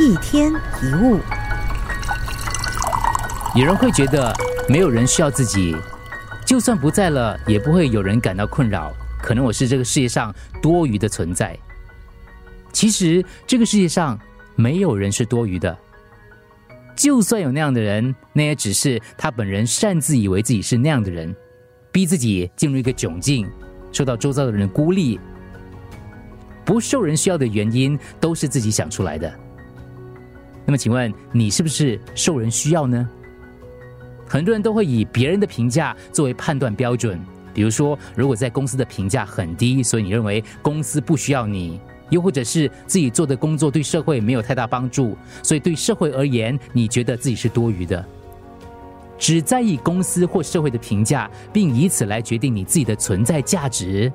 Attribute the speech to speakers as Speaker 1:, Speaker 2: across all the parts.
Speaker 1: 一天一物，
Speaker 2: 有人会觉得没有人需要自己，就算不在了，也不会有人感到困扰。可能我是这个世界上多余的存在。其实这个世界上没有人是多余的，就算有那样的人，那也只是他本人擅自以为自己是那样的人，逼自己进入一个窘境，受到周遭的人孤立，不受人需要的原因都是自己想出来的。那么，请问你是不是受人需要呢？很多人都会以别人的评价作为判断标准，比如说，如果在公司的评价很低，所以你认为公司不需要你；又或者是自己做的工作对社会没有太大帮助，所以对社会而言，你觉得自己是多余的。只在意公司或社会的评价，并以此来决定你自己的存在价值，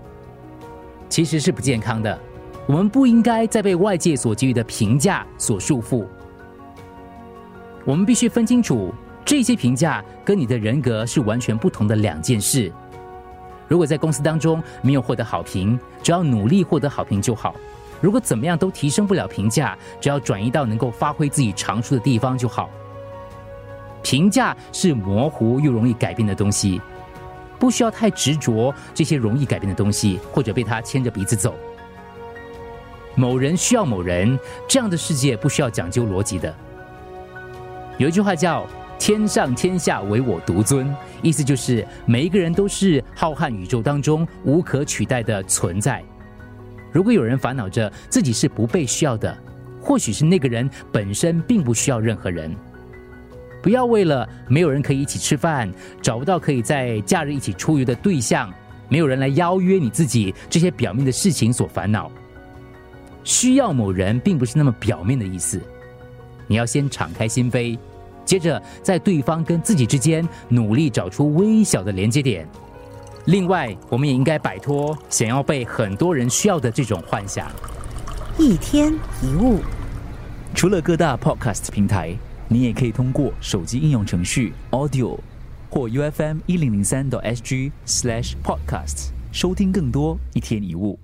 Speaker 2: 其实是不健康的。我们不应该再被外界所给予的评价所束缚。我们必须分清楚，这些评价跟你的人格是完全不同的两件事。如果在公司当中没有获得好评，只要努力获得好评就好；如果怎么样都提升不了评价，只要转移到能够发挥自己长处的地方就好。评价是模糊又容易改变的东西，不需要太执着这些容易改变的东西，或者被他牵着鼻子走。某人需要某人，这样的世界不需要讲究逻辑的。有一句话叫“天上天下唯我独尊”，意思就是每一个人都是浩瀚宇宙当中无可取代的存在。如果有人烦恼着自己是不被需要的，或许是那个人本身并不需要任何人。不要为了没有人可以一起吃饭，找不到可以在假日一起出游的对象，没有人来邀约你自己这些表面的事情所烦恼。需要某人并不是那么表面的意思，你要先敞开心扉。接着，在对方跟自己之间努力找出微小的连接点。另外，我们也应该摆脱想要被很多人需要的这种幻想。
Speaker 1: 一天一物，
Speaker 3: 除了各大 Podcast 平台，你也可以通过手机应用程序 Audio 或 UFM 一零零三 SG Slash Podcast 收听更多一天一物。